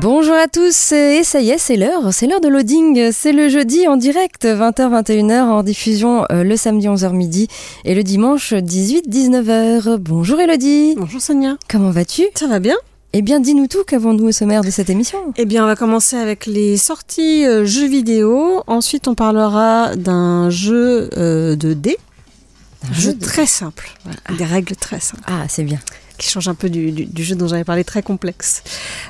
Bonjour à tous, et ça y est, c'est l'heure, c'est l'heure de loading, c'est le jeudi en direct, 20h-21h, en diffusion euh, le samedi 11h midi et le dimanche 18-19h. Bonjour Elodie. Bonjour Sonia. Comment vas-tu? Ça va bien eh bien, dis-nous tout, qu'avons-nous au sommaire de cette émission? Eh bien, on va commencer avec les sorties euh, jeux vidéo. Ensuite, on parlera d'un jeu euh, de dés. Un jeu, jeu très simple, voilà, ah. des règles très simples. Ah, c'est bien qui change un peu du, jeu dont j'avais parlé, très complexe.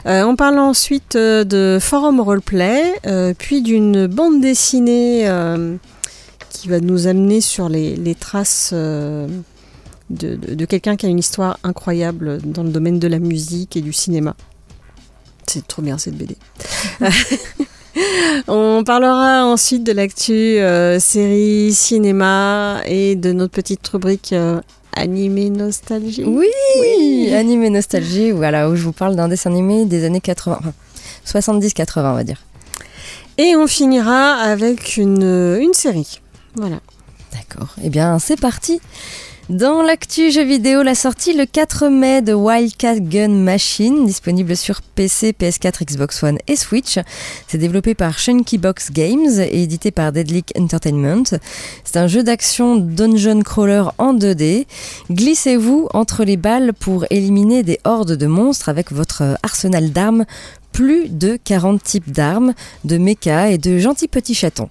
Euh, on parle ensuite euh, de forum roleplay, euh, puis d'une bande dessinée qui va nous amener sur les, traces de quelqu'un qui a une histoire incroyable dans le domaine de la musique et du cinéma. C'est trop bien cette BD. On parlera ensuite de l'actu euh, série, cinéma et de notre petite rubrique euh, animé nostalgie. Oui, oui. animé nostalgie, voilà, où je vous parle d'un dessin animé des années 80, enfin, 70-80 on va dire. Et on finira avec une, une série. Voilà. D'accord. Eh bien, c'est parti. Dans l'actu jeu vidéo, la sortie le 4 mai de Wildcat Gun Machine, disponible sur PC, PS4, Xbox One et Switch. C'est développé par Chunky Box Games et édité par Deadlick Entertainment. C'est un jeu d'action dungeon crawler en 2D. Glissez-vous entre les balles pour éliminer des hordes de monstres avec votre arsenal d'armes plus de 40 types d'armes, de mechas et de gentils petits chatons.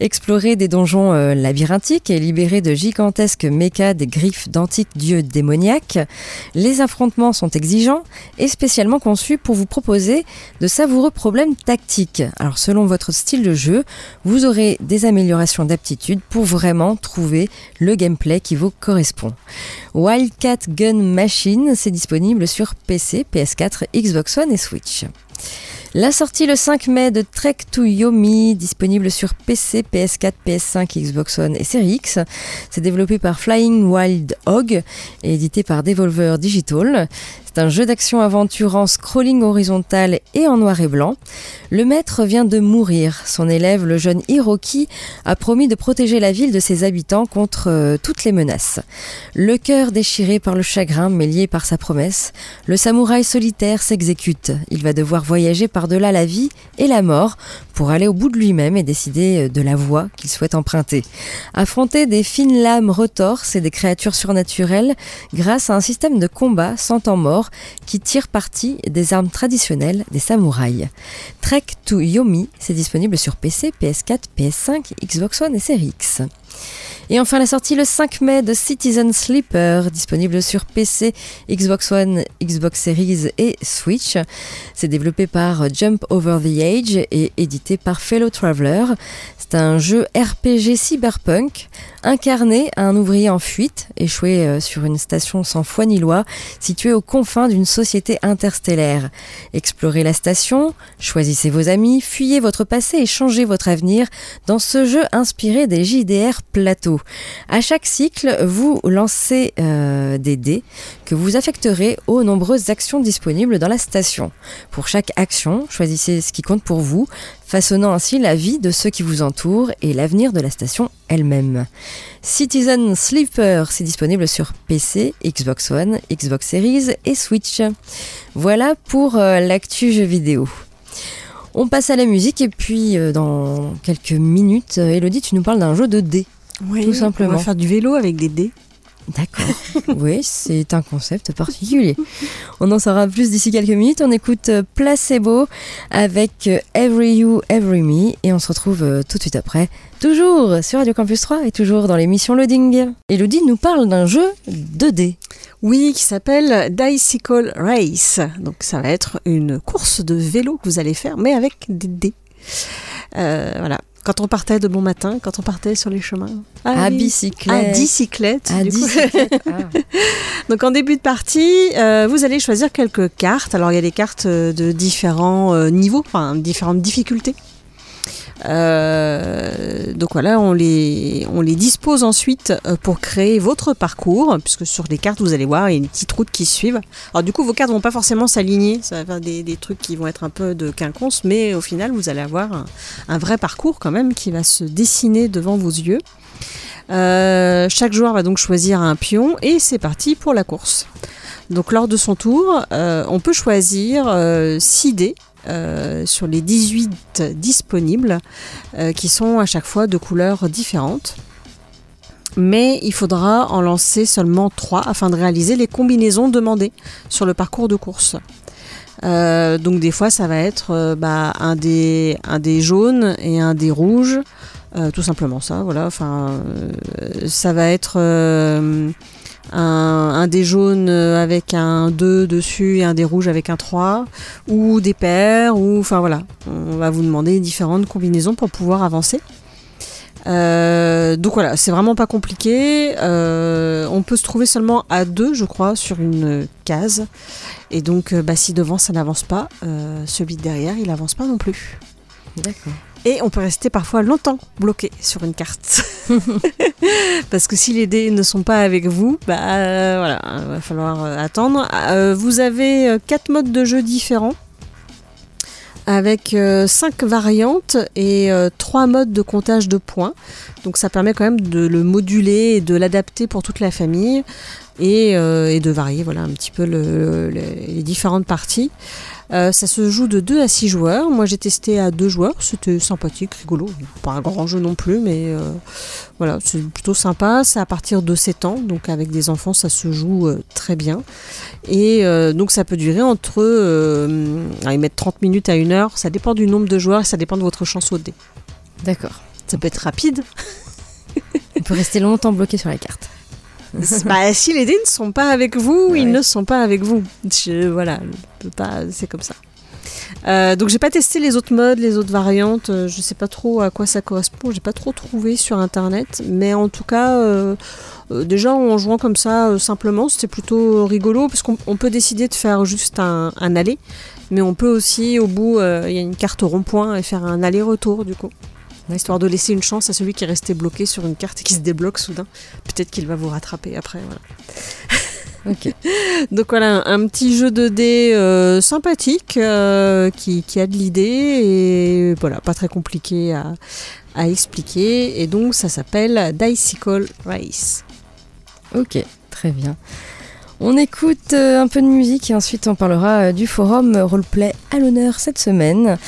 Explorer des donjons euh, labyrinthiques et libérer de gigantesques mechas des griffes d'antiques dieux démoniaques. Les affrontements sont exigeants et spécialement conçus pour vous proposer de savoureux problèmes tactiques. Alors selon votre style de jeu, vous aurez des améliorations d'aptitude pour vraiment trouver le gameplay qui vous correspond. Wildcat Gun Machine, c'est disponible sur PC, PS4, Xbox One et Switch. La sortie le 5 mai de Trek to Yomi, disponible sur PC, PS4, PS5, Xbox One et Series X. C'est développé par Flying Wild Hog et édité par Devolver Digital. C'est un jeu d'action-aventure en scrolling horizontal et en noir et blanc. Le maître vient de mourir. Son élève, le jeune Hiroki, a promis de protéger la ville de ses habitants contre euh, toutes les menaces. Le cœur déchiré par le chagrin, mais lié par sa promesse, le samouraï solitaire s'exécute. Il va devoir voyager par-delà la vie et la mort pour aller au bout de lui-même et décider euh, de la voie qu'il souhaite emprunter. Affronter des fines lames retorses et des créatures surnaturelles grâce à un système de combat sans temps mort qui tire parti des armes traditionnelles des samouraïs. Trek to Yomi, c'est disponible sur PC, PS4, PS5, Xbox One et Series X. Et enfin la sortie le 5 mai de Citizen Sleeper, disponible sur PC, Xbox One, Xbox Series et Switch. C'est développé par Jump Over the Age et édité par Fellow Traveler. C'est un jeu RPG cyberpunk incarné un ouvrier en fuite, échoué euh, sur une station sans foi ni loi, située aux confins d'une société interstellaire. Explorez la station, choisissez vos amis, fuyez votre passé et changez votre avenir dans ce jeu inspiré des JDR Plateau. À chaque cycle, vous lancez euh, des dés que vous affecterez aux nombreuses actions disponibles dans la station. Pour chaque action, choisissez ce qui compte pour vous, façonnant ainsi la vie de ceux qui vous entourent et l'avenir de la station elle-même. Citizen Sleeper, c'est disponible sur PC, Xbox One, Xbox Series et Switch. Voilà pour euh, l'actu jeu vidéo. On passe à la musique et puis euh, dans quelques minutes, euh, Elodie, tu nous parles d'un jeu de dés. Oui, tout simplement. On va faire du vélo avec des dés. D'accord. oui, c'est un concept particulier. On en saura plus d'ici quelques minutes. On écoute Placebo avec Every You, Every Me et on se retrouve tout de suite après. Toujours sur Radio Campus 3 et toujours dans l'émission Loading. Elodie nous parle d'un jeu 2D. Oui, qui s'appelle Dicycle Race. Donc ça va être une course de vélo que vous allez faire, mais avec des dés. Euh, voilà. Quand on partait de bon matin, quand on partait sur les chemins. Ah, à bicyclette. À bicyclette. À du coup. Ah. Donc en début de partie, euh, vous allez choisir quelques cartes. Alors il y a des cartes euh, de différents euh, niveaux, enfin différentes difficultés. Euh, donc voilà, on les, on les dispose ensuite euh, pour créer votre parcours, puisque sur les cartes, vous allez voir, il y a une petite route qui suivent. Alors du coup, vos cartes vont pas forcément s'aligner, ça va faire des, des, trucs qui vont être un peu de quinconce, mais au final, vous allez avoir un, vrai parcours quand même qui va se dessiner devant vos yeux. Euh, chaque joueur va donc choisir un pion et c'est parti pour la course. Donc lors de son tour, on peut choisir 6 dés euh, sur les 18 disponibles euh, qui sont à chaque fois de couleurs différentes. Mais il faudra en lancer seulement 3 afin de réaliser les combinaisons demandées sur le parcours de course. Euh, donc des fois ça va être bah, un, des, un des jaunes et un des rouges, tout simplement ça. Voilà. Ça va être un, un, des jaunes avec un 2 dessus et un des rouges avec un 3, ou des paires, ou enfin voilà, on va vous demander différentes combinaisons pour pouvoir avancer. Euh, donc voilà, c'est vraiment pas compliqué. Euh, on peut se trouver seulement à deux, je crois, sur une case. Et donc, bah, si devant ça n'avance pas, euh, celui de derrière, il avance pas non plus. D'accord. Et on peut rester parfois longtemps bloqué sur une carte. Parce que si les dés ne sont pas avec vous, bah euh, voilà, il va falloir euh, attendre. Euh, vous avez quatre modes de jeu différents avec 5 euh, variantes et 3 modes de comptage de points. Donc ça permet quand même de le moduler et de l'adapter pour toute la famille et, et de varier voilà, un petit peu le, le, les différentes parties. Euh, ça se joue de 2 à 6 joueurs. Moi j'ai testé à 2 joueurs, c'était sympathique, rigolo. Pas un grand jeu non plus, mais euh, voilà, c'est plutôt sympa. C'est à partir de 7 ans, donc avec des enfants ça se joue euh, très bien. Et donc ça peut durer entre. Euh, ils mettent 30 minutes à 1 heure, ça dépend du nombre de joueurs et ça dépend de votre chance au dé. D'accord. Ça peut être rapide. On peut rester longtemps bloqué sur la carte. Bah, si les dés ne sont pas avec vous, ouais. ils ne sont pas avec vous. Je, voilà, c'est comme ça. Euh, donc j'ai pas testé les autres modes, les autres variantes. Euh, je sais pas trop à quoi ça correspond. J'ai pas trop trouvé sur internet, mais en tout cas, euh, déjà en jouant comme ça simplement, c'était plutôt rigolo parce qu'on peut décider de faire juste un, un aller, mais on peut aussi au bout, il y a une carte rond-point et faire un aller-retour du coup histoire de laisser une chance à celui qui est resté bloqué sur une carte et qui se débloque soudain. Peut-être qu'il va vous rattraper après. Voilà. ok. Donc voilà, un, un, petit jeu de dés euh, sympathique euh, qui, qui, a de l'idée et voilà, pas très compliqué à, à expliquer. Et donc ça s'appelle Dicycle Race. Ok, très bien. On écoute euh, un peu de musique et ensuite on parlera du forum roleplay à l'honneur cette semaine.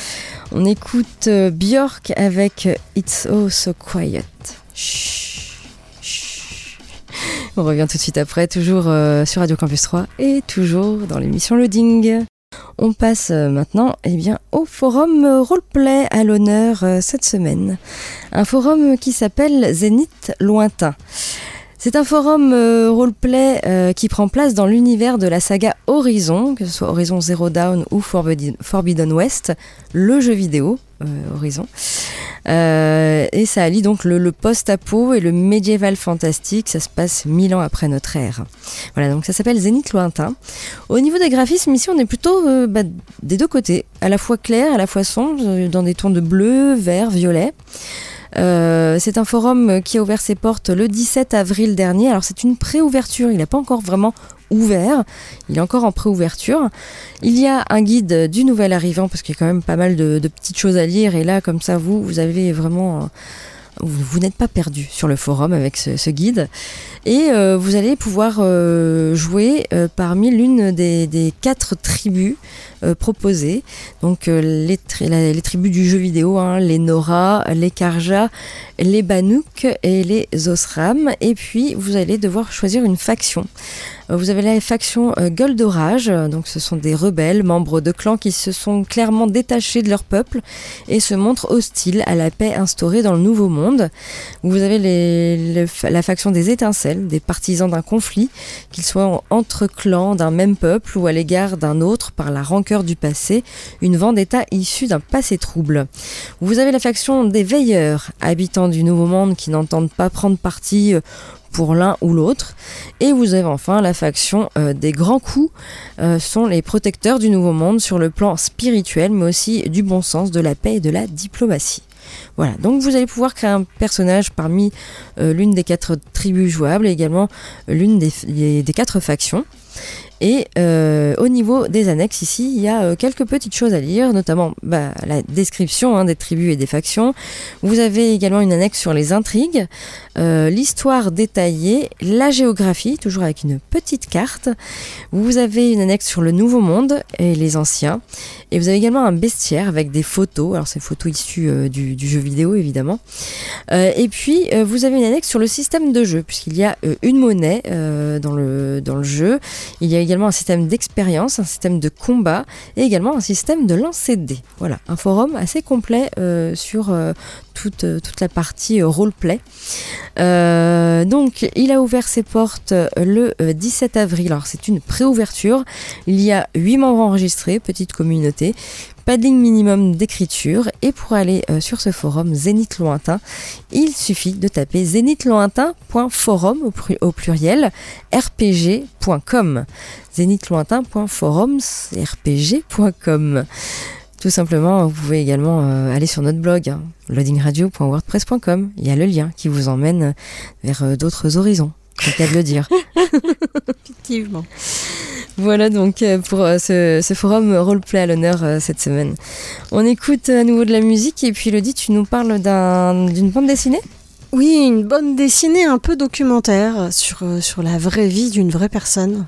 On écoute euh, Björk avec It's Oh So Quiet. On revient tout de suite après, toujours euh, sur Radio Campus 3 et toujours dans l'émission Loading. On passe euh, maintenant eh bien, au forum roleplay à l'honneur euh, cette semaine. Un forum qui s'appelle Zénith Lointain. C'est un forum euh, roleplay euh, qui prend place dans l'univers de la saga Horizon, que ce soit Horizon Zero Dawn ou Forbidden, West, le jeu vidéo euh, Horizon. et ça allie donc le, le post-apo et le médiéval fantastique, ça se passe mille ans après notre ère. Voilà, donc ça s'appelle Zénith Lointain. Au niveau des graphismes, ici on est plutôt bah, des deux côtés, à la fois clair, à la fois sombre, dans des tons de bleu, vert, violet. Euh, c'est un forum qui a ouvert ses portes le 17 avril dernier. Alors c'est une pré-ouverture, il n'a pas encore vraiment ouvert, il est encore en pré-ouverture. Il y a un guide du nouvel arrivant parce qu'il y a quand même pas mal de, de, petites choses à lire et là comme ça vous, vous avez vraiment... Vous, n'êtes pas perdu sur le forum avec ce, guide et euh, vous allez pouvoir euh, jouer euh, parmi l'une des, quatre tribus proposées. Donc les, tribus du jeu vidéo, hein, les Nora, les Karja, les Banuk et les Osram. Et puis vous allez devoir choisir une faction. Vous avez la faction Goldorage, donc ce sont des rebelles, membres de clans qui se sont clairement détachés de leur peuple et se montrent hostiles à la paix instaurée dans le Nouveau Monde. Vous avez la faction des étincelles, des partisans d'un conflit, qu'ils soient entre clans d'un même peuple ou à l'égard d'un autre par la rancœur du passé, une vendetta issue d'un passé trouble. Vous avez la faction des veilleurs, habitants du Nouveau Monde qui n'entendent pas prendre parti euh, pour l'un ou l'autre. Et vous avez enfin la faction euh, des grands coups, euh, sont les protecteurs du Nouveau Monde sur le plan spirituel, mais aussi du bon sens, de la paix et de la diplomatie. Voilà, donc vous allez pouvoir créer un personnage parmi euh, l'une des quatre tribus jouables et également l'une des, des, quatre factions. Et euh, au niveau des annexes, ici, il y a euh, quelques petites choses à lire, notamment bah, la description hein, des tribus et des factions. Vous avez également une annexe sur les intrigues, euh, l'histoire détaillée, la géographie, toujours avec une petite carte. Vous avez une annexe sur le Nouveau Monde et les anciens. Et vous avez également un bestiaire avec des photos, alors ces photos issues du, du, jeu vidéo évidemment. et puis vous avez une annexe sur le système de jeu, puisqu'il y a une monnaie dans, le, dans le jeu. Il y a un système d'expérience, un système de combat et également un système de lancer de. Voilà, un forum assez complet euh, sur euh, toute, euh, toute, la partie roleplay. donc, il a ouvert ses portes le 17 avril. Alors, c'est une préouverture. Il y a 8 membres enregistrés, petite communauté pas de ligne minimum d'écriture et pour aller euh, sur ce forum Zénith Lointain, il suffit de taper zénithlointain.forum au, au, pluriel rpg.com zénithlointain.forumsrpg.com tout simplement, vous pouvez également euh, aller sur notre blog hein, loadingradio.wordpress.com. Il y a le lien qui vous emmène vers euh, d'autres horizons. C'est le de le dire. Effectivement. Voilà donc euh, pour euh, ce, forum roleplay à l'honneur cette semaine. On écoute à nouveau de la musique et puis Elodie, tu nous parles d'une bande dessinée? Oui, une bande dessinée un peu documentaire sur, sur la vraie vie d'une vraie personne.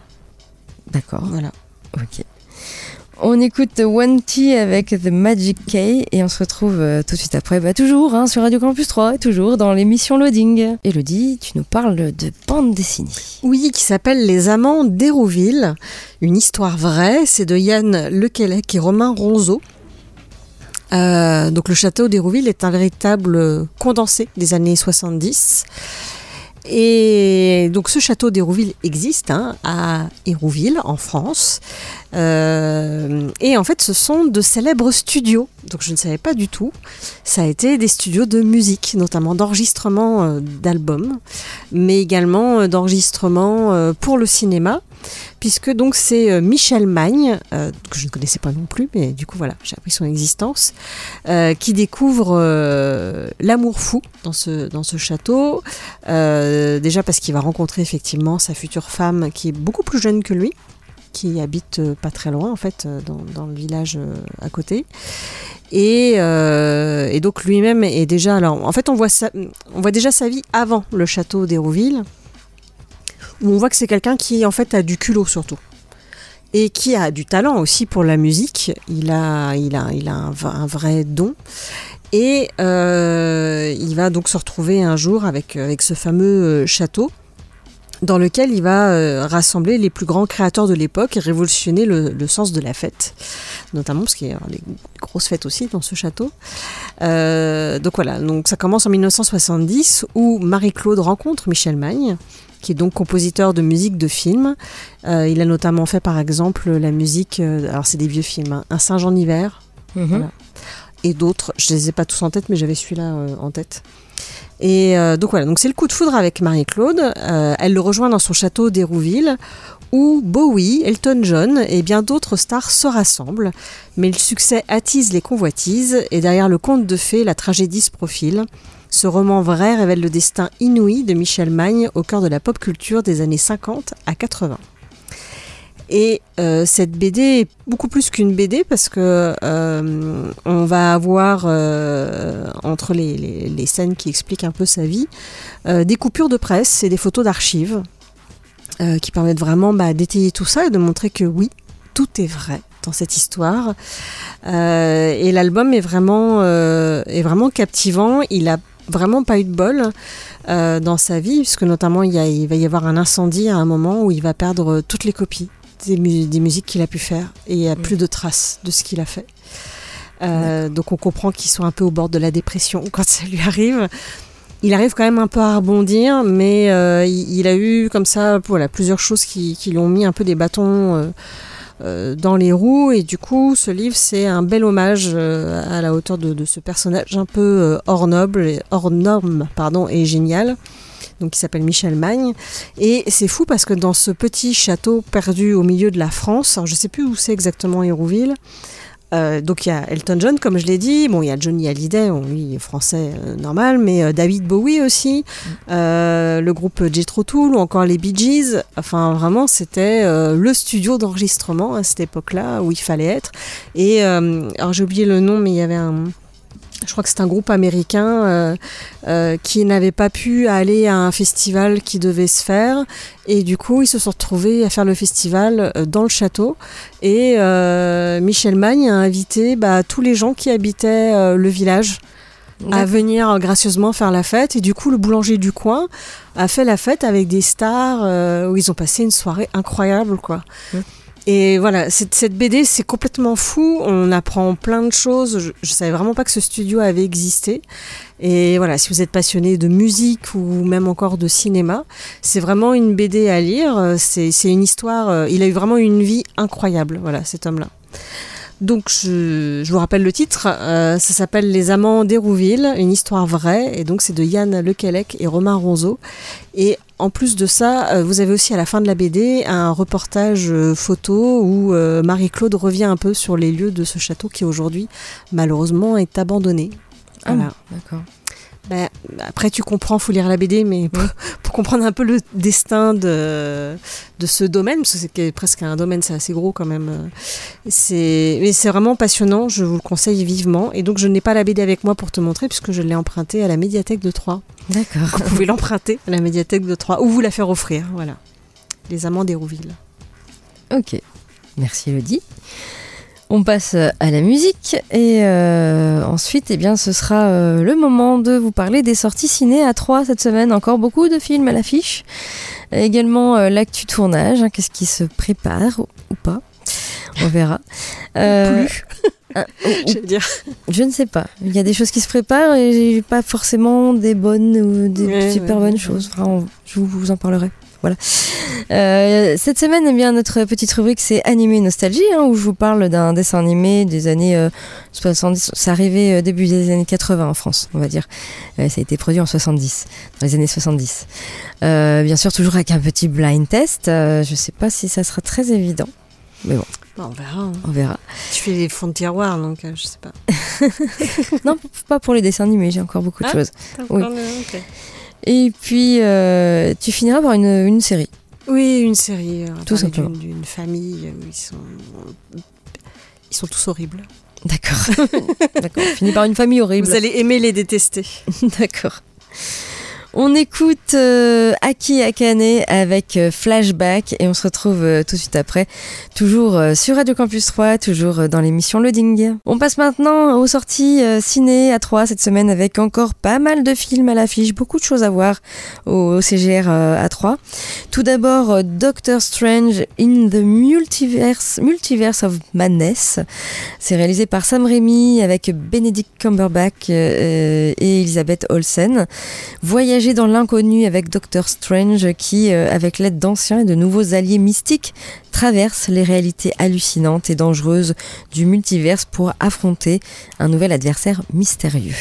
D'accord. Voilà. Ok. On écoute One T avec The Magic K et on se retrouve euh, tout de suite après, bah, toujours hein, sur Radio Campus 3, toujours dans l'émission Loading. Elodie, tu nous parles de bande dessinée. Oui, qui s'appelle Les Amants d'Hérouville. Une histoire vraie, c'est de Yann Lequelec et Romain Ronzeau. Euh, donc le château d'Hérouville est un véritable condensé des années 70. Et donc ce château d'Hérouville existe hein, à Hérouville, en France. Euh, et en fait, ce sont de célèbres studios. Donc je ne savais pas du tout. Ça a été des studios de musique, notamment d'enregistrement euh, d'albums, mais également euh, d'enregistrement pour le cinéma puisque donc c'est euh, Michel Magne, euh, que je ne connaissais pas non plus, mais du coup voilà, j'ai appris son existence, euh, qui découvre l'amour fou dans ce, dans ce château, déjà parce qu'il va rencontrer effectivement sa future femme qui est beaucoup plus jeune que lui, qui habite pas très loin en fait dans, le village à côté. Et, donc lui-même est déjà alors en fait on voit on voit déjà sa vie avant le château d'Hérouville on voit que c'est quelqu'un qui en fait a du culot surtout et qui a du talent aussi pour la musique. Il a, il a, il a un, vrai don. Et euh, il va donc se retrouver un jour avec, avec ce fameux euh, château dans lequel il va euh, rassembler les plus grands créateurs de l'époque et révolutionner le, sens de la fête, notamment parce qu'il y a des grosses fêtes aussi dans ce château. donc voilà, donc ça commence en 1970 où Marie-Claude rencontre Michel Magne qui est donc compositeur de musique de films. Euh, il a notamment fait par exemple la musique, euh, alors c'est des vieux films, hein, Un singe en hiver, mhm. et d'autres, je ne les ai pas tous en tête, mais j'avais celui-là euh, en tête. Et donc voilà, donc c'est le coup de foudre avec Marie-Claude. elle le rejoint dans son château d'Hérouville, où Bowie, Elton John et bien d'autres stars se rassemblent. Mais le succès attise les convoitises, et derrière le conte de fées, la tragédie se profile. Ce roman vrai révèle le destin inouï de Michel Magne au cœur de la pop culture des années 50 à 80. Et euh, cette BD est beaucoup plus qu'une BD parce que euh, on va avoir euh, entre les, scènes qui expliquent un peu sa vie des coupures de presse et des photos d'archives qui permettent vraiment bah, d'étayer tout ça et de montrer que oui, tout est vrai dans cette histoire. et l'album est vraiment, est vraiment captivant. Il a vraiment pas eu de bol euh, dans sa vie, puisque notamment il, y a- il va y avoir un incendie à un moment où il va perdre toutes les copies des, mu- des musiques qu'il a pu faire et il n'y a plus de traces de ce qu'il a fait. Euh, donc on comprend qu'ils sont un peu au bord de la dépression quand ça lui arrive. Il arrive quand même un peu à rebondir, mais euh, il, il a eu comme ça voilà, plusieurs choses qui, qui lui ont mis un peu des bâtons euh, euh, dans les roues. Et du coup, ce livre, c'est un bel hommage euh, à la hauteur de, de ce personnage un peu euh, hors noble, hors norme, pardon, et génial. Donc, qui s'appelle Michel Magne. Et c'est fou parce que dans ce petit château perdu au milieu de la France, alors je sais plus où c'est exactement Hérouville, euh, donc il y a Elton John, comme je l'ai dit. Bon, il y a Johnny Hallyday, bon, lui il est français euh, normal, mais euh, David Bowie aussi, euh, le groupe Jethro Tull ou encore les Bee Gees. Enfin, vraiment, c'était le studio d'enregistrement à cette époque-là où il fallait être. Et alors j'ai oublié le nom, mais il y avait un je crois que c'est un groupe américain euh, euh, qui n'avait pas pu aller à un festival qui devait se faire. Et du coup ils se sont retrouvés à faire le festival euh, dans le château. Et euh, Michel Magne a invité bah, tous les gens qui habitaient le village à venir gracieusement faire la fête. Et du coup le boulanger du coin a fait la fête avec des stars euh, où ils ont passé une soirée incroyable quoi. Et voilà, cette, BD, c'est complètement fou. On apprend plein de choses. Je, je savais vraiment pas que ce studio avait existé. Et voilà, si vous êtes passionné de musique ou même encore de cinéma, c'est vraiment une BD à lire. C'est c'est une histoire. euh, Il a eu vraiment une vie incroyable, voilà, cet homme-là. Donc, je, je vous rappelle le titre. euh, ça s'appelle Les Amants d'Hérouville, une histoire vraie. Et donc, c'est de Yann Lequelec et Romain Ronzeau. Et en plus de ça, euh, vous avez aussi à la fin de la BD un reportage euh, photo où Marie-Claude revient un peu sur les lieux de ce château qui aujourd'hui, malheureusement, est abandonné. Ah, Voilà. d'accord. Ben, après, tu comprends, faut lire la BD, mais pour, pour comprendre un peu le destin de, de ce domaine, parce que c'est que- presque un domaine, c'est assez gros quand même. euh, C'est, mais c'est vraiment passionnant, je vous le conseille vivement. Et donc, je n'ai pas la BD avec moi pour te montrer, puisque je l'ai empruntée à la médiathèque de Troyes. D'accord. Vous pouvez l'emprunter à la médiathèque de Troyes, ou vous la faire offrir, voilà. Les Amants d'Hérouville. Ok. Merci Elodie. On passe à la musique et euh, ensuite, eh bien, ce sera euh, le moment de vous parler des sorties ciné à 3 cette semaine. Encore beaucoup de films à l'affiche. Également euh, l'actu tournage, hein, qu'est-ce qui se prépare ou, pas. On verra. Euh, Plus. euh, ou- ou- Je veux dire. je ne sais pas. Il y a des choses qui se préparent et pas forcément des bonnes ou des Ouais, super ouais, bonnes choses. Enfin, on- je vous en parlerai. Voilà. Euh, cette semaine, eh bien, notre petite rubrique, c'est Animé Nostalgie, hein, où je vous parle d'un dessin animé des années euh, 70. C'est arrivé euh, début des années 80 en France, on va dire. Euh, ça a été produit en 70, dans les années 70. Euh, bien sûr, toujours avec un petit blind test. Je sais pas si ça sera très évident, mais bon, Bon, on verra. hein. on verra. Tu fais les fonds de tiroir, donc euh, je sais pas. non, pas pour les dessins animés, j'ai encore beaucoup de Ah, choses. Oui. encore le- ok. Et puis, euh, tu finiras par une, une série. Oui, une série. euh, on Tout simplement. d'une- famille où ils sont, ils sont tous horribles. D'accord. D'accord. On finit par une famille horrible. Vous allez aimer les détester. D'accord. On écoute euh, Aki Akane avec euh, Flashback et on se retrouve euh, tout de suite après, toujours euh, sur Radio Campus 3, toujours dans l'émission Loading. On passe maintenant aux sorties ciné à 3 cette semaine avec encore pas mal de films à l'affiche, beaucoup de choses à voir au, CGR à 3. Tout d'abord Doctor Strange in the Multiverse, Multiverse of Madness. C'est réalisé par Sam Raimi avec Benedict Cumberbatch et Elizabeth Olsen. Dans l'inconnu avec Doctor Strange qui, euh, avec l'aide d'anciens et de nouveaux alliés mystiques, traverse les réalités hallucinantes et dangereuses du multiverse pour affronter un nouvel adversaire mystérieux.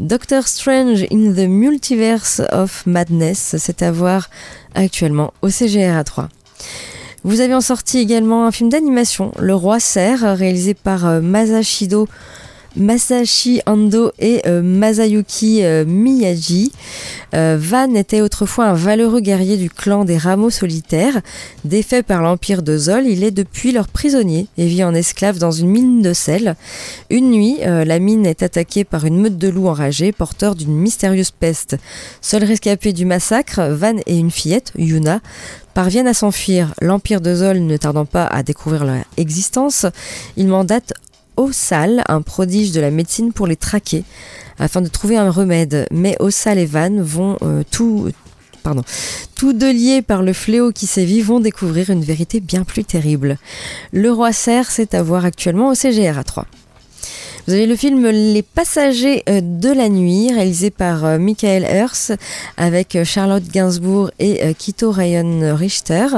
Doctor Strange in the Multiverse of Madness, c'est à voir actuellement au CGR 3. Vous avez en sorti également un film d'animation, Le Roi Serre, réalisé par euh, Masashido Masashi Ando et euh, Masayuki euh, Miyagi. Euh, Van était autrefois un valeureux guerrier du clan des rameaux solitaires. Défait par l'empire de Zol, il est depuis leur prisonnier et vit en esclave dans une mine de sel. Une nuit, la mine est attaquée par une meute de loups enragés porteurs d'une mystérieuse peste. Seul rescapé du massacre, Van et une fillette, Yuna, parviennent à s'enfuir. L'empire de Zol ne tardant pas à découvrir leur existence, il mandate Ossal, un prodige de la médecine pour les traquer, afin de trouver un remède. Mais Ossal et Van vont euh, tout... Pardon. Tous deux liés par le fléau qui sévit vont découvrir une vérité bien plus terrible. Le roi cerf, c'est à voir actuellement au CGR à 3. Vous avez le film Les Passagers euh, de la nuit, réalisé par euh, Michael Hers, avec Charlotte Gainsbourg et Kito Ryan Richter.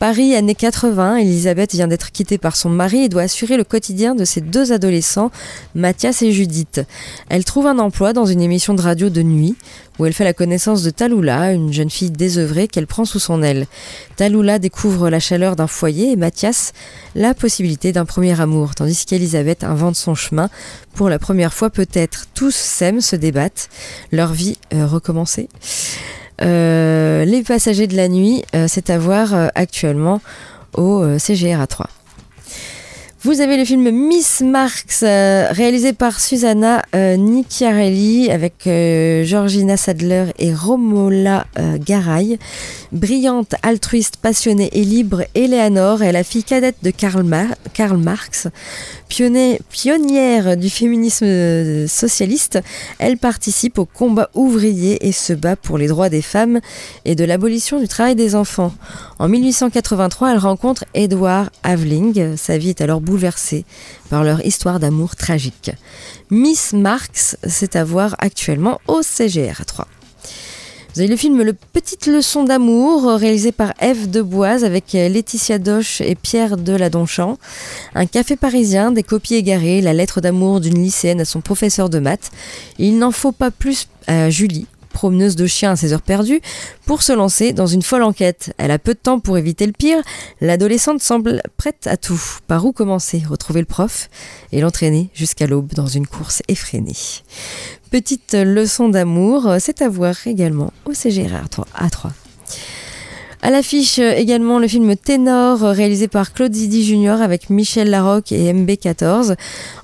Paris, années 80, Elisabeth vient d'être quittée par son mari et doit assurer le quotidien de ses deux adolescents, Mathias et Judith. Elle trouve un emploi dans une émission de radio de nuit où elle fait la connaissance de Talula, une jeune fille désœuvrée qu'elle prend sous son aile. Talula découvre la chaleur d'un foyer et Mathias la possibilité d'un premier amour, tandis qu'Elisabeth invente son chemin. Pour la première fois peut-être, tous s'aiment, se débattent, leur vie euh, recommencée. Euh, les passagers de la nuit, euh, c'est à voir euh, actuellement au CGR 3. Vous avez le film Miss Marx, réalisé par Susanna Nicchiarelli avec Georgina Sadler et Romola Garay. Brillante, altruiste, passionnée et libre, Eleanor est la fille cadette de Karl, Karl Marx. pionnière du féminisme socialiste, elle participe au combat ouvrier et se bat pour les droits des femmes et de l'abolition du travail des enfants. En 1883, elle rencontre Edward Aveling. Sa vie est alors bouleversée par leur histoire d'amour tragique. Miss Marx, c'est à voir actuellement au CGR 3. Vous avez le film Le Petite Leçon d'amour, réalisé par Eve Deboise avec Laetitia Doche et Pierre Deladonchamp. Un café parisien, des copies égarées, la lettre d'amour d'une lycéenne à son professeur de maths. Il n'en faut pas plus à Julie, promeneuse de chiens à ses heures perdues, pour se lancer dans une folle enquête. Elle a peu de temps pour éviter le pire. L'adolescente semble prête à tout. Par où commencer? Retrouver le prof et l'entraîner jusqu'à l'aube dans une course effrénée. Petite leçon d'amour, c'est à voir également au CGR A3. À l'affiche euh, également le film Ténor euh, réalisé par Claude Zidi Junior avec Michel Larocque et MB14.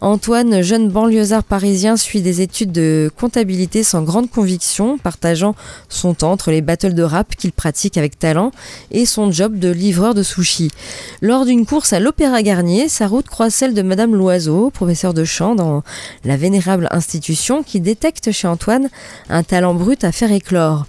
Antoine, jeune banlieusard parisien, suit des études de comptabilité sans grande conviction, partageant son temps entre les battles de rap qu'il pratique avec talent et son job de livreur de sushi. Lors d'une course à l'Opéra Garnier, sa route croise celle de Madame Loiseau, professeur de chant dans la vénérable institution qui détecte chez Antoine un talent brut à faire éclore.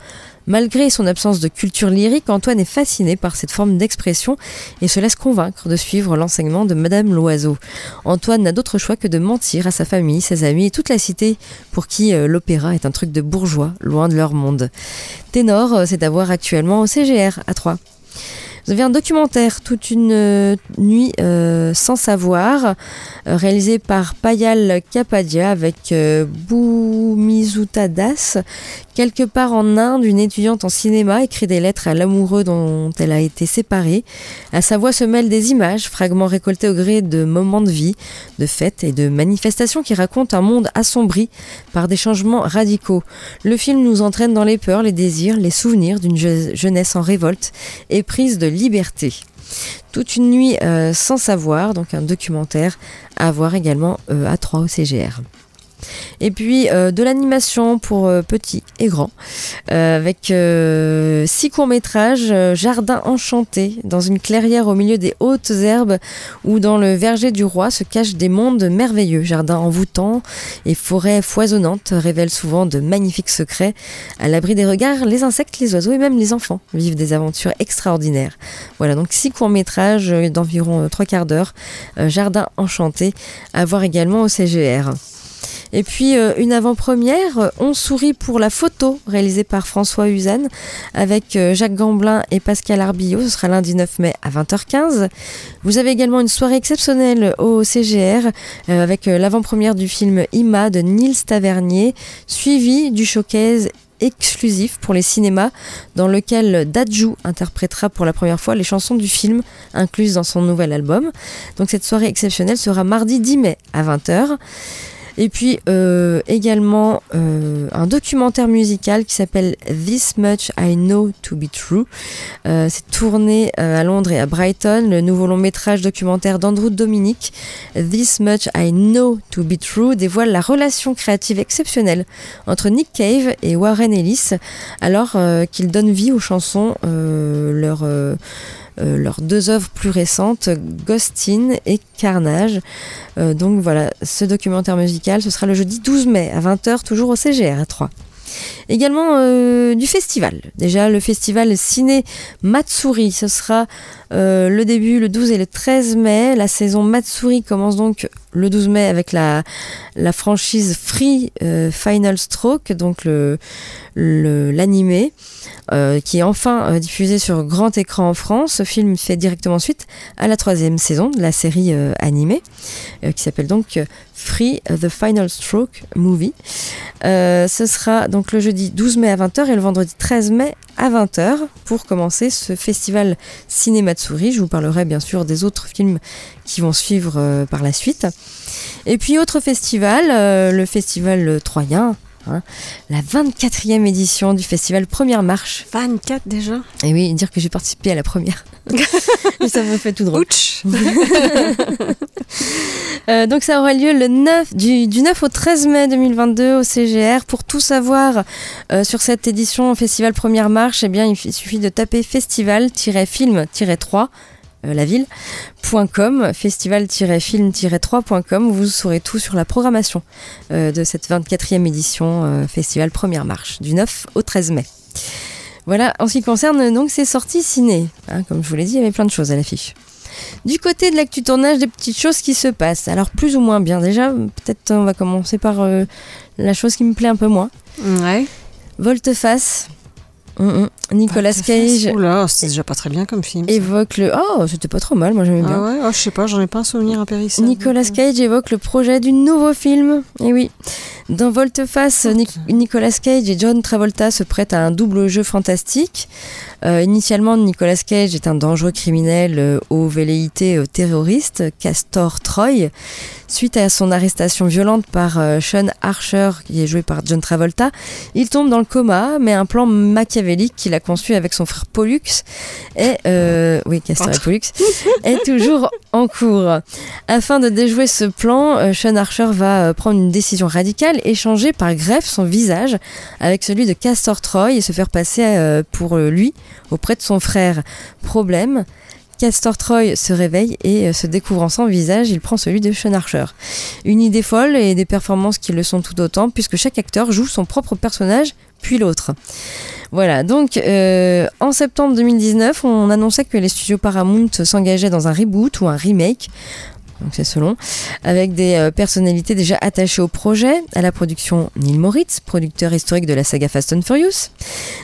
Malgré son absence de culture lyrique, Antoine est fasciné par cette forme d'expression et se laisse convaincre de suivre l'enseignement de Madame Loiseau. Antoine n'a d'autre choix que de mentir à sa famille, ses amis et toute la cité pour qui euh, l'opéra est un truc de bourgeois, loin de leur monde. Ténor, euh, c'est à voir actuellement au CGR à Troyes. Vous avez un documentaire, Toute une euh, nuit euh, sans savoir, euh, réalisé par Payal Kapadia avec Boumizuta Das. Quelque part en Inde, une étudiante en cinéma écrit des lettres à l'amoureux dont elle a été séparée. À sa voix se mêlent des images, fragments récoltés au gré de moments de vie, de fêtes et de manifestations qui racontent un monde assombri par des changements radicaux. Le film nous entraîne dans les peurs, les désirs, les souvenirs d'une jeunesse en révolte, éprise de liberté. Toute une nuit euh, sans savoir, donc un documentaire à voir également euh, à 3 au CGR. Et puis euh, de l'animation pour euh, petits et grands, euh, avec six courts-métrages, Jardin enchanté, dans une clairière au milieu des hautes herbes, ou dans le verger du roi se cachent des mondes merveilleux. Jardin envoûtant et forêts foisonnantes révèlent souvent de magnifiques secrets. À l'abri des regards, les insectes, les oiseaux et même les enfants vivent des aventures extraordinaires. Voilà, donc six courts-métrages d'environ trois quarts d'heure, Jardin enchanté, à voir également au CGR. Et puis euh, une avant-première, euh, On sourit pour la photo, réalisée par François Usanne, avec euh, Jacques Gamblin et Pascal Arbillot. Ce sera lundi 9 mai à 20h15. Vous avez également une soirée exceptionnelle au CGR, avec l'avant-première du film Ima de Nils Tavernier, suivi du showcase exclusif pour les cinémas dans lequel Dadju interprétera pour la première fois les chansons du film incluses dans son nouvel album. Donc cette soirée exceptionnelle sera mardi 10 mai à 20h. Et puis euh, également euh, un documentaire musical qui s'appelle This Much I Know to Be True. Euh, c'est tourné à Londres et à Brighton. Le nouveau long métrage documentaire d'Andrew Dominic, This Much I Know to Be True, dévoile la relation créative exceptionnelle entre Nick Cave et Warren Ellis, alors qu'ils donnent vie aux chansons leur euh, leurs deux œuvres plus récentes, Ghostin et Carnage. Euh, donc voilà, ce documentaire musical, ce sera le jeudi 12 mai à 20h, toujours au CGR à 3. Également euh, du festival. Déjà le festival Ciné Matsuri, ce sera le début le 12 et le 13 mai. La saison Matsuri commence donc le 12 mai avec la, franchise Free euh, Final Stroke, donc l'animé, euh, qui est enfin euh, diffusé sur grand écran en France. Ce film fait directement suite à la troisième saison de la série animée, qui s'appelle donc Free The Final Stroke Movie. Ce sera donc le jeudi 12 mai à 20h et le vendredi 13 mai à 20h pour commencer ce festival Cinématsuri. Je vous parlerai bien sûr des autres films qui vont suivre euh, par la suite. Et puis autre festival, euh, le festival Troyen. Hein, la 24e édition du festival Première Marche. 24 déjà Et oui, dire que j'ai participé à la première. ça me fait tout drôle. Ouch Euh, donc ça aura lieu le 9, du, du 9 au 13 mai 2022 au CGR. Pour tout savoir euh, sur cette édition Festival Première Marche, eh bien, il suffit de taper festival-film-3 euh, la ville.com, festival-film-3.com, vous saurez tout sur la programmation euh, de cette 24e édition euh, Festival Première Marche, du 9 au 13 mai. Voilà, en ce qui concerne donc ces sorties ciné. Hein, comme je vous l'ai dit, il y avait plein de choses à l'affiche. Du côté de l'actu tournage, des petites choses qui se passent. Alors plus ou moins bien. Déjà, peut-être on va commencer par euh, la chose qui me plaît un peu moins. Ouais. Volte-face. Hum. Nicolas Cage Oula, c'est déjà pas très bien comme film. ça. évoque le... Oh, c'était pas trop mal, moi j'aimais bien. Ah ouais, oh, je sais pas, j'en ai pas un souvenir impérissable. Nicolas Cage évoque le projet du nouveau film. Et oui, dans Volte-face, Nic- Nicolas Cage et John Travolta se prêtent à un double jeu fantastique. Euh, initialement, Nicolas Cage est un dangereux criminel euh, aux velléités euh, terroristes, Castor Troy. Suite à son arrestation violente par Sean Archer, qui est joué par John Travolta, il tombe dans le coma, mais un plan machiavélique qu'il a conçu avec son frère Pollux est, oui, Castor et Pollux, est toujours en cours. Afin de déjouer ce plan, Sean Archer va prendre une décision radicale et changer par greffe son visage avec celui de Castor Troy et se faire passer euh, pour euh, lui auprès de son frère. Problème, Castor Troy se réveille et euh, se découvrant sans visage, il prend celui de Sean Archer. Une idée folle et des performances qui le sont tout autant puisque chaque acteur joue son propre personnage puis l'autre. Voilà, donc en septembre 2019, on annonçait que les studios Paramount s'engageaient dans un reboot ou un remake. Donc c'est selon, avec des euh, personnalités déjà attachées au projet, à la production Neil Moritz, producteur historique de la saga Fast and Furious,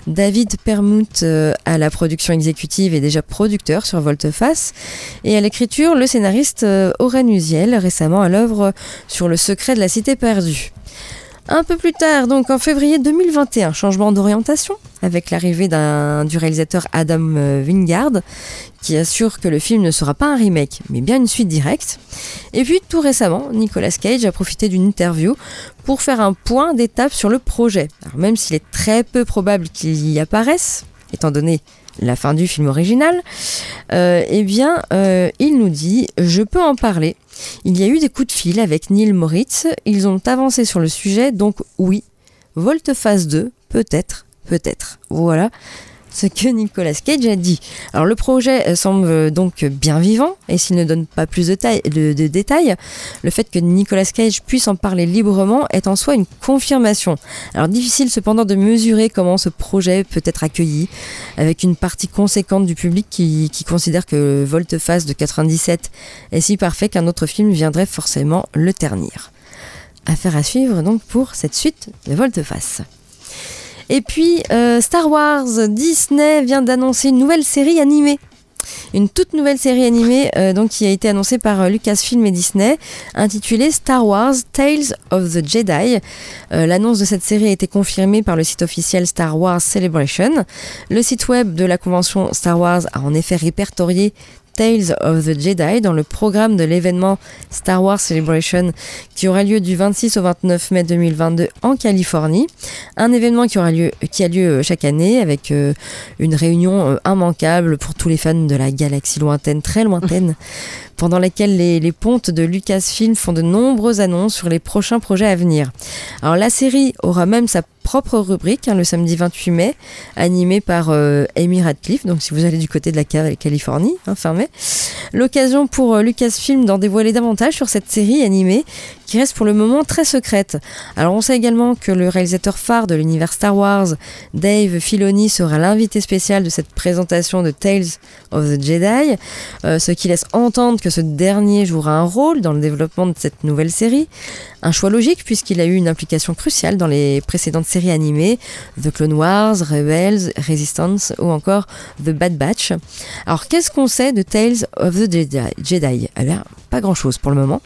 David Permouth euh, à la production exécutive et déjà producteur sur Volteface, et à l'écriture le scénariste euh, Aurène Uziel, récemment à l'œuvre sur Le secret de la cité perdue. Un peu plus tard, donc en février 2021, changement d'orientation avec l'arrivée du réalisateur Adam euh, Wingard qui assure que le film ne sera pas un remake mais bien une suite directe. Et puis tout récemment, Nicolas Cage a profité d'une interview pour faire un point d'étape sur le projet. Alors même s'il est très peu probable qu'il y apparaisse, étant donné la fin du film original, euh, eh bien, euh, il nous dit Je peux en parler. Il y a eu des coups de fil avec Neil Moritz. Ils ont avancé sur le sujet, donc oui, Volte-Phase 2, peut-être, peut-être. Voilà ce que Nicolas Cage a dit. Alors le projet euh, semble donc bien vivant, et s'il ne donne pas plus de détails, le fait que Nicolas Cage puisse en parler librement est en soi une confirmation. Alors difficile cependant de mesurer comment ce projet peut être accueilli, avec une partie conséquente du public qui, qui considère que Volte-Face de 97 est si parfait qu'un autre film viendrait forcément le ternir. Affaire à suivre donc pour cette suite de Volte-Face. Et puis euh, Star Wars, Disney vient d'annoncer une nouvelle série animée. Une toute nouvelle série animée euh, donc, qui a été annoncée par euh, Lucasfilm et Disney, intitulée Star Wars Tales of the Jedi. L'annonce de cette série a été confirmée par le site officiel Star Wars Celebration. Le site web de la convention Star Wars a en effet répertorié Tales of the Jedi dans le programme de l'événement Star Wars Celebration qui aura lieu du 26 au 29 mai 2022 en Californie. Un événement qui, aura lieu, qui a lieu chaque année avec euh, une réunion euh, immanquable pour tous les fans de la galaxie lointaine, très lointaine, pendant laquelle les, les pontes de Lucasfilm font de nombreuses annonces sur les prochains projets à venir. Alors la série aura même sa propre rubrique hein, le samedi 28 mai, animée par euh, Amy Radcliffe. Donc si vous allez du côté de la Californie, hein, fin mai, l'occasion pour euh, Lucasfilm d'en dévoiler davantage sur cette série animée qui reste pour le moment très secrète. Alors on sait également que le réalisateur phare de l'univers Star Wars, Dave Filoni, sera l'invité spécial de cette présentation de Tales of the Jedi, euh, ce qui laisse entendre que ce dernier jouera un rôle dans le développement de cette nouvelle série. Un choix logique puisqu'il a eu une implication cruciale dans les précédentes séries animées, The Clone Wars, Rebels, Resistance ou encore The Bad Batch. Alors qu'est-ce qu'on sait de Tales of the Jedi, Eh bien, pas grand-chose pour le moment.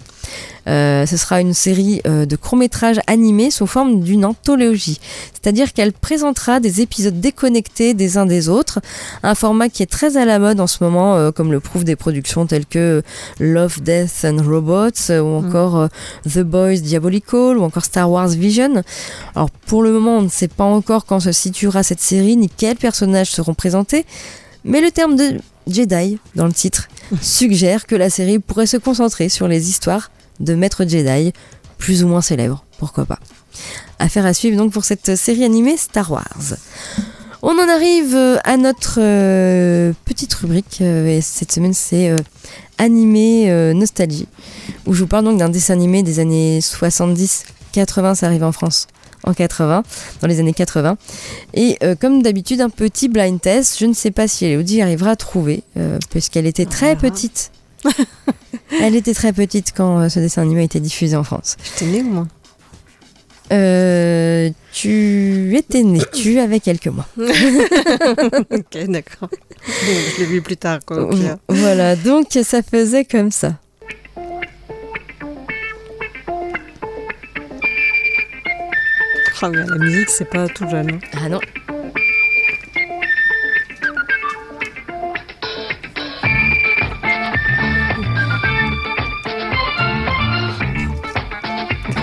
Euh, ce sera une série euh, de courts-métrages animés sous forme d'une anthologie. C'est-à-dire qu'elle présentera des épisodes déconnectés des uns des autres, un format qui est très à la mode en ce moment, euh, comme le prouvent des productions telles que Love, Death and Robots, ou mm. encore The Boys Diabolical, ou encore Star Wars Vision. Alors pour le moment, on ne sait pas encore quand se situera cette série, ni quels personnages seront présentés, mais le terme de Jedi dans le titre suggère que la série pourrait se concentrer sur les histoires de maîtres Jedi, plus ou moins célèbres, pourquoi pas. Affaire à suivre donc pour cette série animée Star Wars. On en arrive euh, à notre euh, petite rubrique, euh, et cette semaine c'est animé nostalgie, où je vous parle donc d'un dessin animé des années 70-80, ça arrive en France en 80, dans les années 80. Et comme d'habitude, un petit blind test. Je ne sais pas si Elodie arrivera à trouver, puisqu'elle était très petite Elle était très petite quand euh, ce dessin animé a été diffusé en France. J'étais née au moins euh, tu étais née, tu avais quelques mois. ok, d'accord. je l'ai vu plus tard. Quoi, voilà, donc ça faisait comme ça. Oh, la musique, c'est pas tout jeune. Hein. Ah non.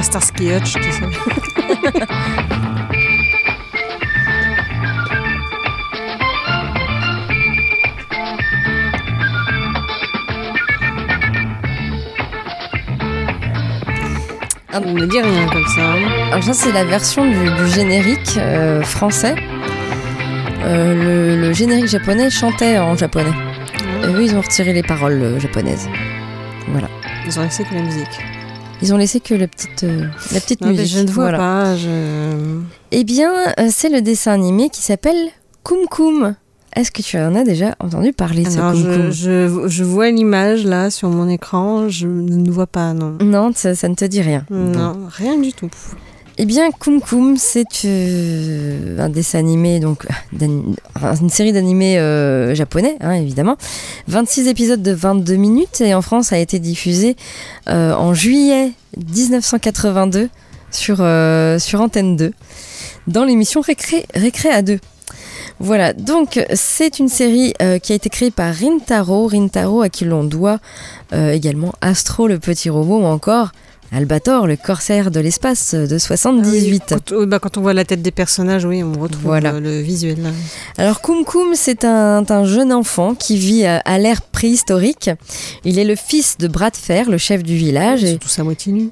Starsky Hutch, tout ça. Ah, on ne dit rien comme ça. Hein. Alors ça c'est la version du, générique euh, français. Euh, le, générique japonais chantait en japonais. Et eux ils ont retiré les paroles euh, japonaises. Voilà. Ils ont laissé que la musique. Ils ont laissé que la petite, la petite musique. Je ne vois pas. Eh bien, c'est le dessin animé qui s'appelle Kum Kum. Est-ce que tu en as déjà entendu parler ce Kum je, je, vois l'image là sur mon écran, je ne vois pas, non. Non, ça, ça ne te dit rien. Non, rien du tout. Eh bien, Kum Kum, c'est euh, un dessin animé, donc une série d'animés euh, japonais, hein, évidemment. 26 épisodes de 22 minutes et en France a été diffusé euh, en juillet 1982 sur, sur Antenne 2 dans l'émission Récré, Récré à 2. Voilà, donc c'est une série qui a été créée par Rintaro, Rintaro à qui l'on doit également Astro le petit robot ou encore Albator, le corsaire de l'espace de 78. Ah bah, quand, on voit la tête des personnages, oui, on retrouve euh, le visuel. Alors Kum Kum, c'est un, jeune enfant qui vit à, l'ère préhistorique. Il est le fils de Bras de Fer, le chef du village. C'est tout ça moitié nu.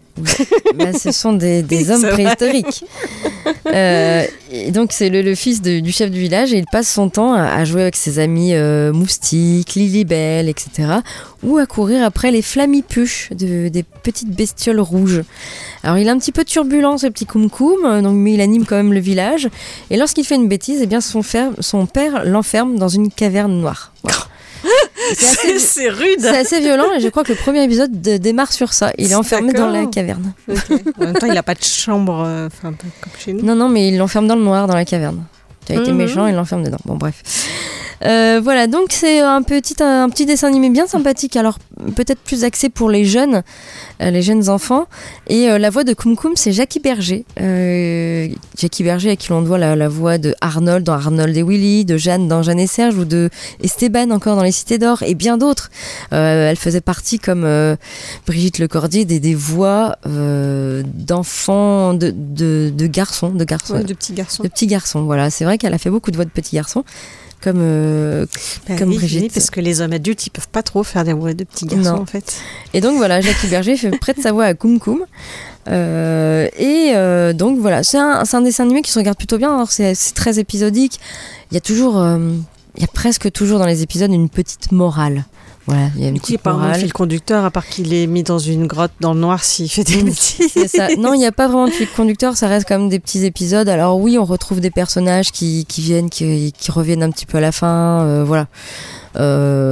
Bah, ce sont des, hommes préhistoriques. Euh, et donc c'est le, fils du chef du village et il passe son temps à, jouer avec ses amis euh, moustiques, Lilibelle, etc. Ou à courir après les flammipuches, de, des petites bestioles rouges. Alors il est un petit peu turbulent ce petit Koum donc, mais il anime quand même le village. Et lorsqu'il fait une bêtise, eh bien son, son père l'enferme dans une caverne noire. C'est rude. C'est assez violent et je crois que le premier épisode démarre sur ça. Il est enfermé dans la caverne. En même temps, il n'a pas de chambre euh, comme chez nous. Non, non, mais il l'enferme dans le noir, dans la caverne. Tu as été mhm. méchant, il l'enferme dedans. Bon, bref. Euh, voilà, donc c'est un petit, un petit dessin animé bien sympathique, alors peut-être plus axé pour les jeunes, les jeunes enfants. Et euh, la voix de Kum Kum, c'est Jackie Berger. Jackie Berger à qui l'on doit la, voix de Arnold dans Arnold et Willy, de Jeanne dans Jeanne et Serge, ou de Esteban encore dans Les Cités d'Or, et bien d'autres. elle faisait partie, comme Brigitte Lecordier, des, des voix d'enfants, de, de, de, garçons. De, garçons de petits garçons. De petits garçons, voilà. C'est vrai qu'elle a fait beaucoup de voix de petits garçons. Comme, euh, Bah comme oui, Brigitte. oui, parce que les hommes adultes, ils peuvent pas trop faire des voix de petits garçons, Non. en fait. Et donc voilà, Jackie Berger fait prête sa voix à Koum Koum. Euh, et euh, donc voilà, c'est un, un dessin animé qui se regarde plutôt bien. Alors c'est très épisodique. Il y a toujours, il y a presque toujours dans les épisodes une petite morale. Voilà, il y a une a petite pas vraiment de morale. fil conducteur, à part qu'il est mis dans une grotte dans le noir s'il fait des bêtises. C'est ça. Non, il n'y a pas vraiment de fil conducteur, ça reste quand même des petits épisodes. Alors oui, on retrouve des personnages qui, qui viennent, qui, qui reviennent un petit peu à la fin, euh, voilà. Euh,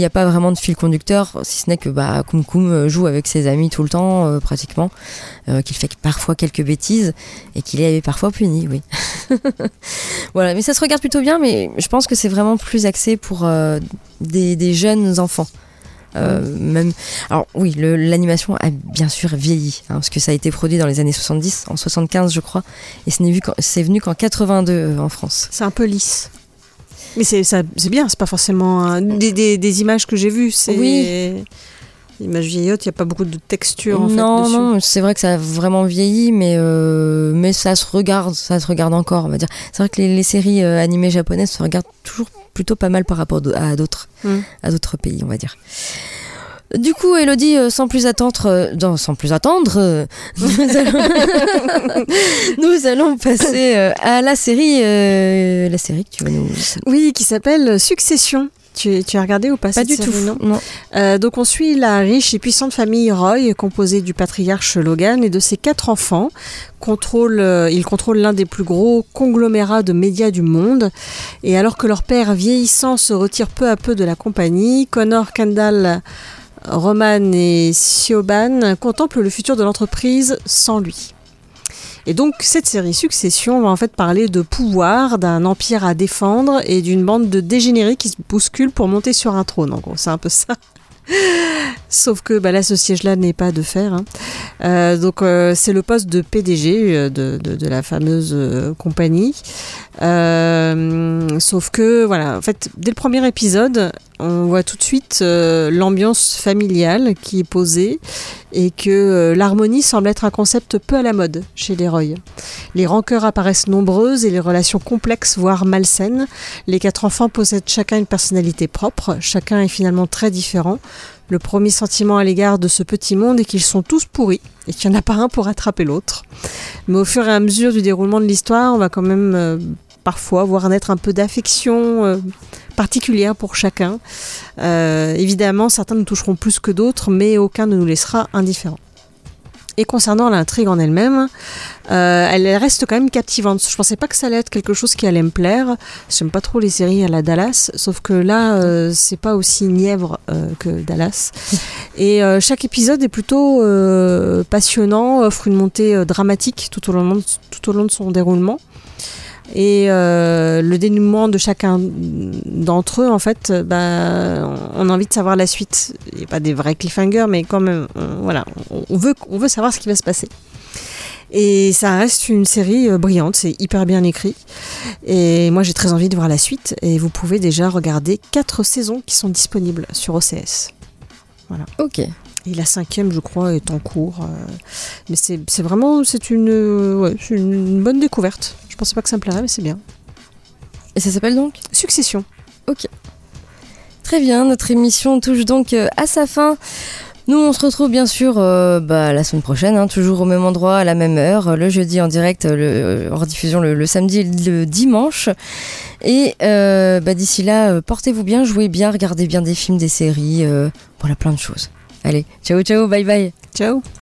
n'y a pas vraiment de fil conducteur, si ce n'est que bah, Koum Koum joue avec ses amis tout le temps, euh, pratiquement, euh, qu'il fait parfois quelques bêtises et qu'il est parfois puni, oui. voilà, mais ça se regarde plutôt bien, mais je pense que c'est vraiment plus axé pour euh, des, jeunes enfants. Euh, même alors oui l'animation a bien sûr vieilli hein, parce que ça a été produit dans les années 70 en 75 je crois et c'est venu qu'en 82 euh, en France C'est un peu lisse. Mais c'est ça- c'est bien, c'est pas forcément un- des, des- des images que j'ai vues. C'est Oui. Images vieillottes, il n'y a pas beaucoup de texture en non fait dessus. non c'est vrai que ça a vraiment vieilli mais euh, mais ça se regarde ça se regarde encore on va dire c'est vrai que les, les séries euh, animées japonaises se regardent toujours plutôt pas mal par rapport à d'autres Mm. à d'autres pays on va dire du coup, Elodie, euh, sans plus attendre, euh, non, sans plus attendre, euh, nous, allons... nous allons passer à la série, euh, la série que tu vas nous. Oui, qui s'appelle Succession. Tu, tu as regardé ou pas Pas cette du série, tout. non Non. Euh, donc on suit la riche et puissante famille Roy, composée du patriarche Logan et de ses quatre enfants. Contrôle, euh, ils contrôlent l'un des plus gros conglomérats de médias du monde. Et alors que leur père vieillissant se retire peu à peu de la compagnie, Connor Kendall, Roman et Siobhan contemplent le futur de l'entreprise sans lui. Et donc cette série Succession va en fait parler de pouvoir, d'un empire à défendre et d'une bande de dégénérés qui se bousculent pour monter sur un trône. En gros, c'est un peu ça. Sauf que bah, là, ce siège-là n'est pas de fer. hein. Euh, donc euh, c'est le poste de PDG euh, de, la fameuse compagnie. Sauf que voilà, en fait, dès le premier épisode, on voit tout de suite l'ambiance familiale qui est posée et que l'harmonie semble être un concept peu à la mode chez les Roy. Les rancœurs apparaissent nombreuses et les relations complexes, voire malsaines. Les quatre enfants possèdent chacun une personnalité propre, chacun est finalement très différent. Le premier sentiment à l'égard de ce petit monde est qu'ils sont tous pourris et qu'il n'y en a pas un pour attraper l'autre. Mais au fur et à mesure du déroulement de l'histoire, on va quand même euh, parfois voir naître un peu d'affection euh, particulière pour chacun. Euh, évidemment, certains nous toucheront plus que d'autres, mais aucun ne nous laissera indifférents. Et concernant l'intrigue en elle-même, euh, elle reste quand même captivante. Je pensais pas que ça allait être quelque chose qui allait me plaire. J'aime pas trop les séries à la Dallas, sauf que là, euh, c'est pas aussi nièvre euh, que Dallas. Et euh, chaque épisode est plutôt passionnant, offre une montée dramatique tout au, long de, tout au long de son déroulement. Et euh, le dénouement de chacun d'entre eux, en fait, euh, bah, on a envie de savoir la suite. Il n'y a pas des vrais cliffhangers, mais quand même, on, voilà, on, veut, on veut savoir ce qui va se passer. Et ça reste une série euh, brillante, c'est hyper bien écrit. Et moi, j'ai très envie de voir la suite. Et vous pouvez déjà regarder quatre saisons qui sont disponibles sur OCS. Voilà. Ok. Et la cinquième, je crois, est en cours. euh, mais c'est vraiment c'est une, euh, ouais, c'est une bonne découverte. Je pensais pas que ça me plairait, mais c'est bien. Et ça s'appelle donc? Succession. Ok. Très bien, notre émission touche donc euh, à sa fin. Nous, on se retrouve bien sûr euh, bah, la semaine prochaine, hein, toujours au même endroit, à la même heure, le jeudi en direct, le, en rediffusion le, le samedi et le dimanche. Et euh, bah, d'ici là, portez-vous bien, jouez bien, regardez bien des films, des séries, euh, voilà plein de choses. Allez, ciao ciao, bye bye. Ciao.